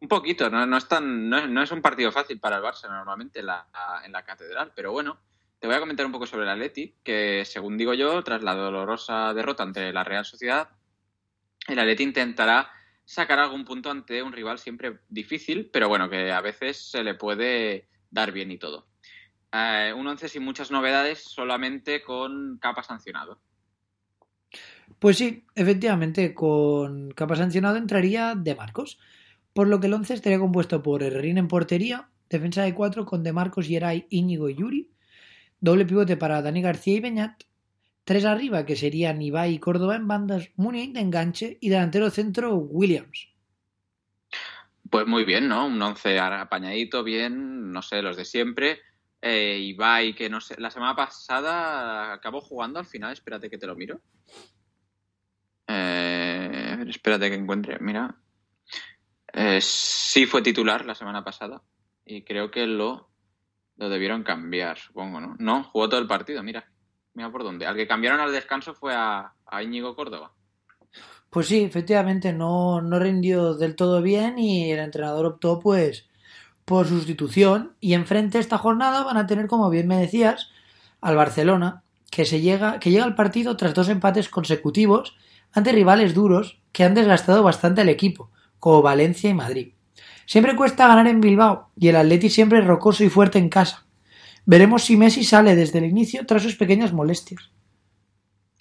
Un poquito, no, no es tan, no, no es un partido fácil para el Barça normalmente en la, en la catedral, pero bueno, te voy a comentar un poco sobre el Atleti, que según digo yo, tras la dolorosa derrota ante la Real Sociedad, el Atleti intentará sacar algún punto ante un rival siempre difícil, pero bueno, que a veces se le puede dar bien y todo. Eh, un once sin muchas novedades, solamente con capa sancionado. Pues sí, efectivamente, con capa sancionado entraría De Marcos. Por lo que el 11 estaría compuesto por Herrerín en portería, defensa de 4 con De Marcos, Yeray, Íñigo y Yuri, doble pivote para Dani García y Beñat, tres arriba que serían Ibai y Córdoba en bandas, Muniain de enganche y delantero centro Williams. Pues muy bien, ¿no? Un once apañadito, bien, no sé, los de siempre. Eh, Ibai, que no sé, la semana pasada acabó jugando al final, espérate que te lo miro. Eh, espérate que encuentre, mira. Eh, sí fue titular la semana pasada y creo que lo, lo debieron cambiar, supongo, ¿no? No, jugó todo el partido, mira. Mira por dónde. Al que cambiaron al descanso fue a, a Íñigo Córdoba. Pues sí, efectivamente no, no rindió del todo bien y el entrenador optó pues por sustitución y enfrente esta jornada van a tener, como bien me decías, al Barcelona, que se llega, que llega al partido tras dos empates consecutivos ante rivales duros que han desgastado bastante al equipo, como Valencia y Madrid. Siempre cuesta ganar en Bilbao y el Atleti siempre es rocoso y fuerte en casa. Veremos si Messi sale desde el inicio tras sus pequeñas molestias.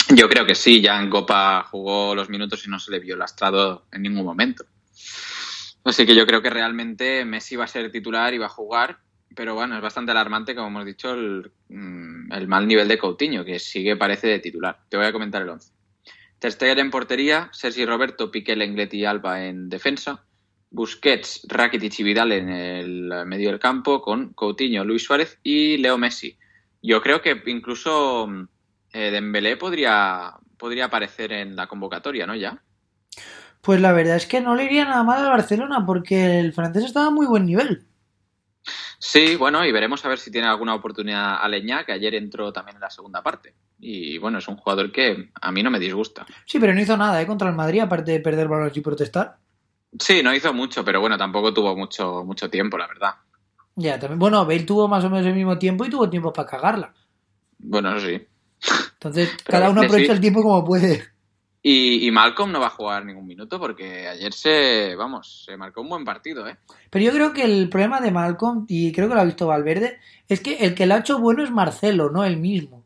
Yo creo que sí, ya en Copa jugó los minutos y no se le vio lastrado en ningún momento. Así que yo creo que realmente Messi va a ser titular y va a jugar, pero bueno, es bastante alarmante, como hemos dicho, el, mm, mal nivel de Coutinho, que sigue parece de titular. Te voy a comentar el 11. Ter en portería, Sergi Roberto, Piqué, Lenglet y Alba en defensa, Busquets, Rakitic y Vidal en el medio del campo, con Coutinho, Luis Suárez y Leo Messi. Yo creo que incluso eh, Dembélé podría, podría aparecer en la convocatoria, ¿no? Ya. Pues la verdad es que no le iría nada mal al Barcelona porque el francés estaba a muy buen nivel. Sí, bueno, y veremos a ver si tiene alguna oportunidad Aleñá, que ayer entró también en la segunda parte. Y bueno, es un jugador que a mí no me disgusta. Sí, pero no hizo nada ¿eh? contra el Madrid, aparte de perder balones y protestar. Sí, no hizo mucho, pero bueno, tampoco tuvo mucho, mucho tiempo, la verdad. Ya, también. Bueno, Bale tuvo más o menos el mismo tiempo y tuvo tiempo para cagarla. Bueno, eso sí. Entonces, cada uno aprovecha sí. el tiempo como puede. Y, y Malcolm no va a jugar ningún minuto porque ayer se, vamos, se marcó un buen partido, ¿eh? Pero yo creo que el problema de Malcolm, y creo que lo ha visto Valverde, es que el que lo ha hecho bueno es Marcelo, no el mismo.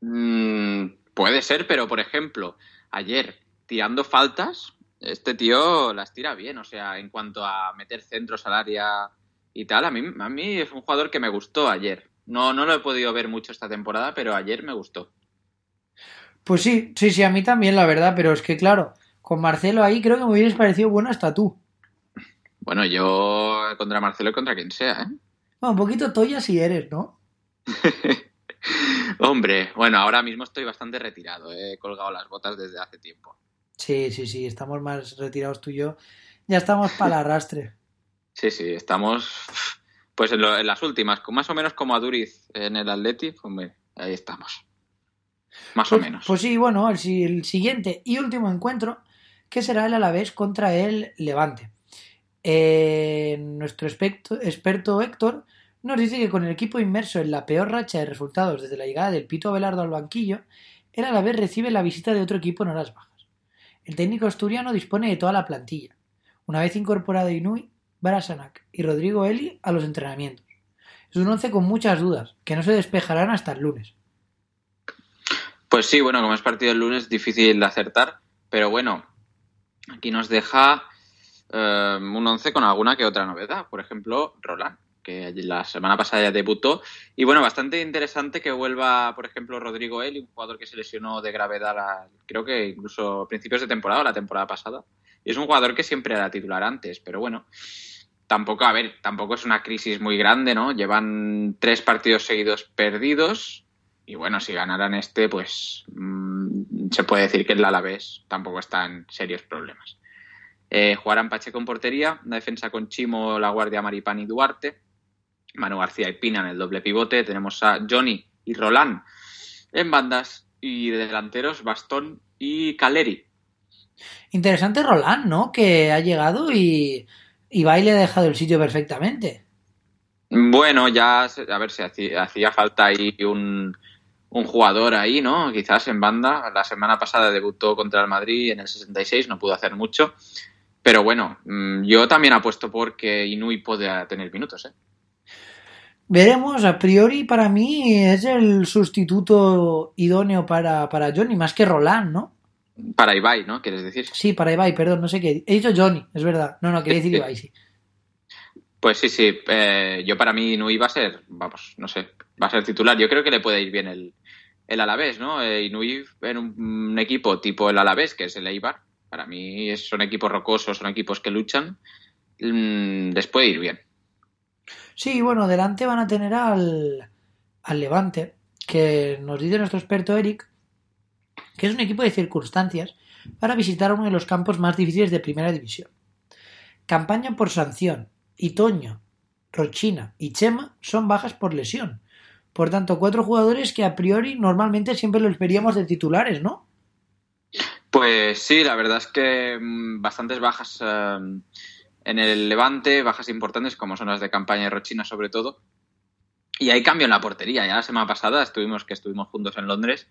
Mm, puede ser, pero por ejemplo, ayer tirando faltas, este tío las tira bien. O sea, en cuanto a meter centros al área y tal, a mí, a mí es un jugador que me gustó ayer. No, no lo he podido ver mucho esta temporada, pero ayer me gustó. Pues sí, sí, sí, a mí también, la verdad, pero es que claro, con Marcelo ahí creo que me hubieras parecido bueno hasta tú. Bueno, yo contra Marcelo y contra quien sea, ¿eh? Bueno, un poquito toya si eres, ¿no? Hombre, bueno, ahora mismo estoy bastante retirado. ¿eh? He colgado las botas desde hace tiempo. Sí, sí, sí, estamos más retirados tú y yo. Ya estamos para el arrastre. Sí, sí, estamos Pues en, lo- en las últimas, con- más o menos como a Duriz en el Atleti, pues ahí estamos. Más o Pues, menos. pues sí, bueno, el, si- el siguiente y último encuentro, que será el Alavés contra el Levante. Eh, nuestro experto, experto Héctor nos dice que con el equipo inmerso en la peor racha de resultados desde la llegada del Pito Abelardo al banquillo, el Alavés recibe la visita de otro equipo en horas bajas. El técnico asturiano dispone de toda la plantilla, una vez incorporado Inui, Barasanac y Rodrigo Eli a los entrenamientos. Es un once con muchas dudas, que no se despejarán hasta el lunes. Pues sí, bueno, como es partido el lunes, difícil de acertar, pero bueno, aquí nos deja eh, un once con alguna que otra novedad. Por ejemplo, Roland, que la semana pasada ya debutó. Y bueno, bastante interesante que vuelva, por ejemplo, Rodrigo Eli, un jugador que se lesionó de gravedad, la- creo que incluso a principios de temporada, la temporada pasada. Y es un jugador que siempre era titular antes, pero bueno, tampoco, a ver, tampoco es una crisis muy grande, ¿no? Llevan tres partidos seguidos perdidos. Y bueno, si ganaran este, pues mm, se puede decir que el Alavés tampoco está en serios problemas. Eh, jugarán Pacheco en portería, una defensa con Chimo, La Guardia, Maripán y Duarte. Manu García y Pina en el doble pivote. Tenemos a Johnny y Roland en bandas. Y de delanteros, Bastón y Caleri. Interesante Roland, ¿no? Que ha llegado y Ibai le ha dejado el sitio perfectamente. Bueno, ya, a ver si hacía, hacía falta ahí un, un jugador ahí, ¿no? Quizás en banda. La semana pasada debutó contra el Madrid en el 66, no pudo hacer mucho. Pero bueno, mm, yo también apuesto por que Inui pueda tener minutos, ¿eh? Veremos, a priori para mí es el sustituto idóneo para, para Johnny, más que Roland, ¿no? Para Ibai, ¿no? ¿Quieres decir? Sí, para Ibai, perdón, no sé qué. He dicho Johnny, es verdad. No, no, quería decir Ibai, sí. Pues sí, sí. eh, yo para mí Inui va a ser, vamos, no sé, va a ser titular. Yo creo que le puede ir bien el, el Alavés, ¿no? Eh, Inui en un, un equipo tipo el Alavés, que es el Eibar. Para mí son equipos rocosos, son equipos que luchan. mm, les puede ir bien. Sí, bueno, delante van a tener al, al Levante, que nos dice nuestro experto Eric, que es un equipo de circunstancias para visitar uno de los campos más difíciles de primera división. Campaña por sanción, y Toño, Rochina y Chema son bajas por lesión. Por tanto, cuatro jugadores que a priori normalmente siempre los veríamos de titulares, ¿no? Pues sí, la verdad es que mm, bastantes bajas eh, en el Levante, bajas importantes como son las de campaña de Rochina sobre todo. Y hay cambio en la portería. Ya la semana pasada estuvimos que estuvimos juntos en Londres,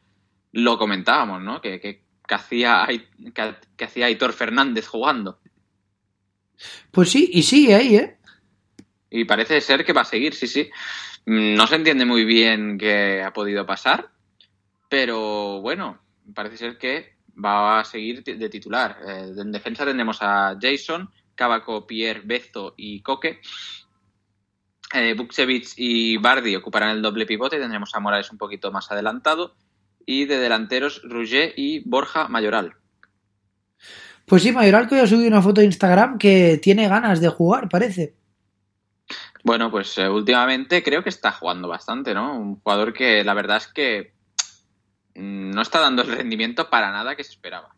lo comentábamos, ¿no? Que, que, que hacía que, que hacía Aitor Fernández jugando. Pues sí, y sigue ahí, ¿eh? Y parece ser que va a seguir, sí, sí. No se entiende muy bien qué ha podido pasar, pero bueno, parece ser que va a seguir de titular. Eh, en defensa tendremos a Jason, Cavaco, Pierre, Bezo y Coque. Eh, Buksevich y Bardi ocuparán el doble pivote. Tendremos a Morales un poquito más adelantado. Y de delanteros, Rouget y Borja Mayoral. Pues sí, Mayoral que hoy ha subido una foto de Instagram que tiene ganas de jugar, parece. Bueno, pues eh, últimamente creo que está jugando bastante, ¿no? Un jugador que la verdad es que mm, no está dando el rendimiento para nada que se esperaba.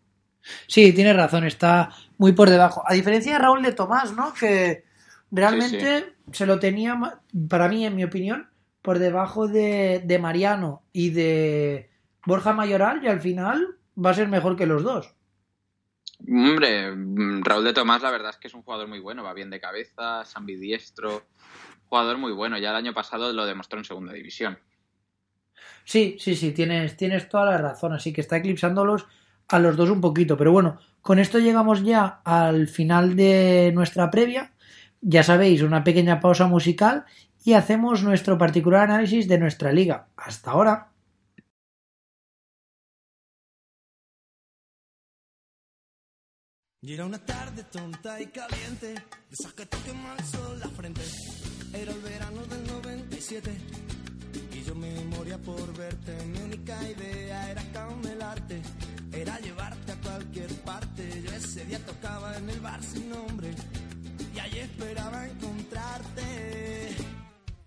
Sí, tiene razón, está muy por debajo. A diferencia de Raúl de Tomás, ¿no? Que realmente se lo tenía, para mí, en mi opinión, por debajo de, de Mariano y de Borja Mayoral y al final va a ser mejor que los dos. Hombre, mm, Raúl de Tomás la verdad es que es un jugador muy bueno, va bien de cabeza, es ambidiestro, jugador muy bueno. Ya el año pasado lo demostró en segunda división. Sí, sí, sí, tienes, tienes toda la razón, así que está eclipsándolos a los dos un poquito. Pero bueno, con esto llegamos ya al final de nuestra previa. Ya sabéis, una pequeña pausa musical y hacemos nuestro particular análisis de nuestra liga. Hasta ahora. Y era una tarde tonta y caliente, de esas que te quema el sol la frente. Era el verano del 97 y yo me moría por verte. Mi única idea era camelarte, era llevarte a cualquier parte. Yo ese día tocaba en el bar sin nombre y allí esperaba encontrarte.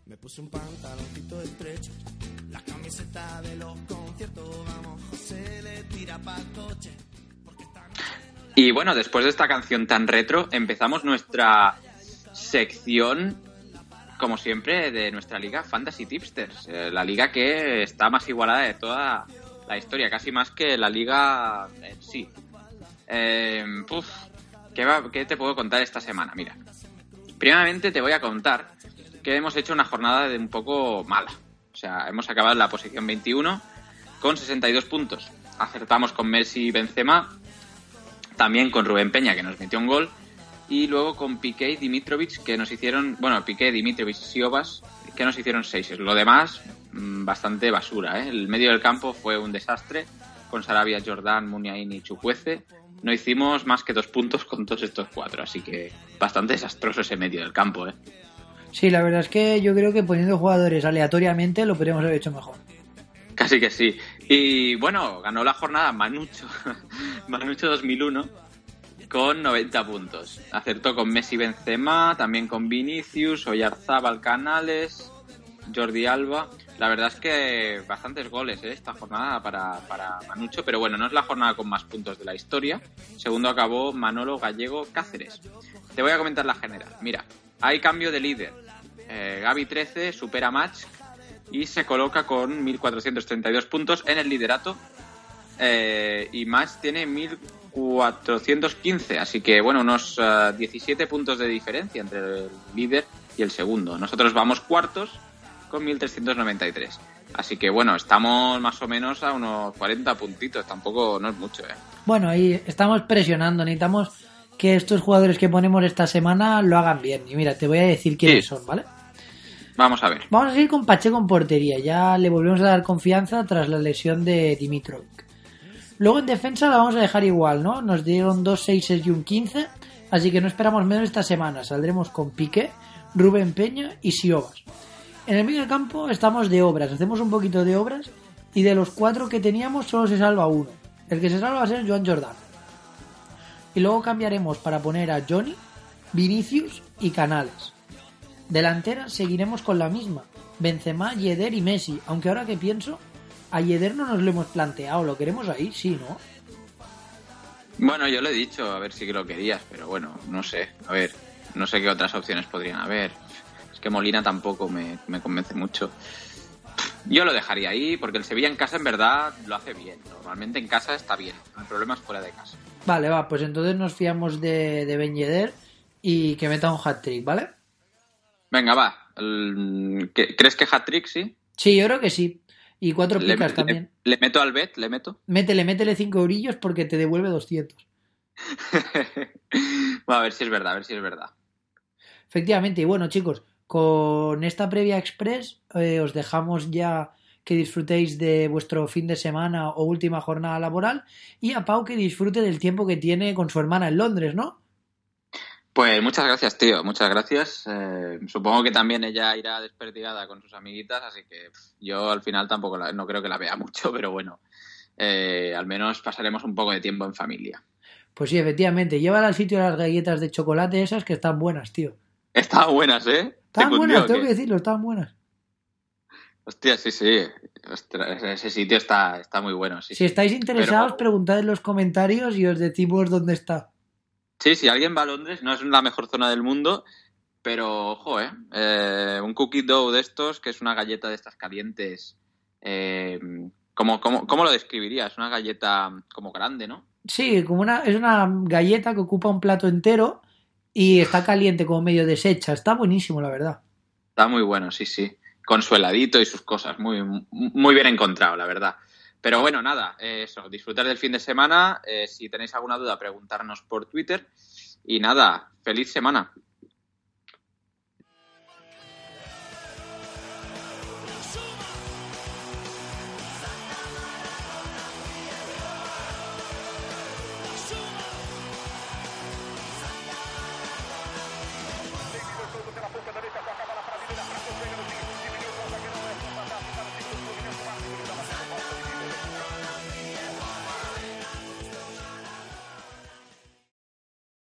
Me puse un pantaloncito estrecho, la camiseta de los conciertos. Vamos, José le tira pa'l coche. Y bueno, después de esta canción tan retro, empezamos nuestra sección como siempre, de nuestra liga Fantasy Tipsters, eh, la liga que está más igualada de toda la historia, casi más que la liga en sí. Eh, ¿qué, va- te puedo contar esta semana? Mira, primeramente te voy a contar que hemos hecho una jornada de un poco mala. O sea, hemos acabado en la posición 21 con 62 puntos. Acertamos con Messi y Benzema, también con Rubén Peña, que nos metió un gol, y luego con Piqué y Dimitrovic, que nos hicieron, bueno, Piqué, Dimitrovic y Siobas, que nos hicieron seis. Lo demás, bastante basura, ¿eh? El medio del campo fue un desastre, con Sarabia, Jordán, Muniain y Chukwueze. No hicimos más que dos puntos con todos estos cuatro, así que bastante desastroso ese medio del campo, ¿eh? Sí, la verdad es que yo creo que poniendo jugadores aleatoriamente lo podríamos haber hecho mejor. Casi que sí. Y bueno, ganó la jornada Manucho, Manucho 2001, con 90 puntos. Acertó con Messi Benzema, también con Vinicius, Oyarzábal Canales, Jordi Alba. La verdad es que bastantes goles ¿eh? esta jornada para, para Manucho, pero bueno, no es la jornada con más puntos de la historia. Segundo acabó Manolo Gallego Cáceres. Te voy a comentar la general. Mira, hay cambio de líder. Eh, Gaby 13 supera Match y se coloca con 1.432 puntos en el liderato. Eh, y Match tiene 1.415, así que bueno, unos eh, 17 puntos de diferencia entre el líder y el segundo. Nosotros vamos cuartos con 1.393. Así que bueno, estamos más o menos a unos 40 puntitos, tampoco no es mucho, ¿eh? Bueno, ahí estamos presionando, necesitamos que estos jugadores que ponemos esta semana lo hagan bien. Y mira, te voy a decir quiénes Sí. son, ¿vale? Vamos a ver. Vamos a seguir con Pacheco en portería. Ya le volvemos a dar confianza tras la lesión de Dimitrovic. Luego en defensa la vamos a dejar igual, ¿no? Nos dieron dos 6 y un 15, así que no esperamos menos esta semana. Saldremos con Piqué, Rubén Peña y Siobas. En el medio campo estamos de obras, hacemos un poquito de obras y de los cuatro que teníamos solo se salva uno. El que se salva va a ser Joan Jordán. Y luego cambiaremos para poner a Johnny, Vinicius y Canales. Delantera seguiremos con la misma. Benzema, Yeder y Messi. Aunque ahora que pienso, a Yeder no nos lo hemos planteado. ¿Lo queremos ahí? Sí, ¿no? Bueno, yo lo he dicho, a ver si lo querías, pero bueno, no sé. A ver, no sé qué otras opciones podrían haber. Que Molina tampoco me, me convence mucho. Yo lo dejaría ahí, porque el Sevilla en casa en verdad lo hace bien. Normalmente en casa está bien. El problema es fuera de casa. Vale, va, pues entonces nos fiamos de, de Ben Yedder y que meta un hat-trick, ¿vale? Venga, va. El- ¿qué- ¿Crees que hat-trick, sí? Sí, yo creo que sí. Y cuatro Le, picas le- también. le meto al bet, le meto. Métele, métele cinco eurillos porque te devuelve 200. Va, a ver si es verdad, a ver si es verdad. Efectivamente, y bueno chicos, con esta previa express eh, os dejamos ya que disfrutéis de vuestro fin de semana o última jornada laboral y a Pau que disfrute del tiempo que tiene con su hermana en Londres, ¿no? Pues muchas gracias, tío, muchas gracias. Eh, supongo que también ella irá desperdigada con sus amiguitas, así que pff, yo al final tampoco la- no creo que la vea mucho, pero bueno, eh, al menos pasaremos un poco de tiempo en familia. Pues sí, efectivamente, llévala al sitio las galletas de chocolate esas que están buenas, tío. Estaban buenas, ¿eh? ¿Te Estaban cundió buenas, tengo que decirlo, estaban buenas. Hostia, sí, sí. Ostras, ese sitio está, está muy bueno, sí. Si sí. estáis interesados, Pero- preguntad en los comentarios y os decimos dónde está. Sí, si alguien va a Londres, no es la mejor zona del mundo, pero ojo, ¿eh? Eh, un cookie dough de estos, que es una galleta de estas calientes. Eh, ¿cómo, cómo, cómo lo describirías? Una galleta como grande, ¿no? Sí, como una, es una galleta que ocupa un plato entero y está caliente, como medio deshecha. Está buenísimo, la verdad. Está muy bueno, sí, sí. Con su heladito y sus cosas. Muy, muy bien encontrado, la verdad. Pero bueno, nada, eh, eso, disfrutar del fin de semana. Eh, si tenéis alguna duda, preguntarnos por Twitter. Y nada, feliz semana.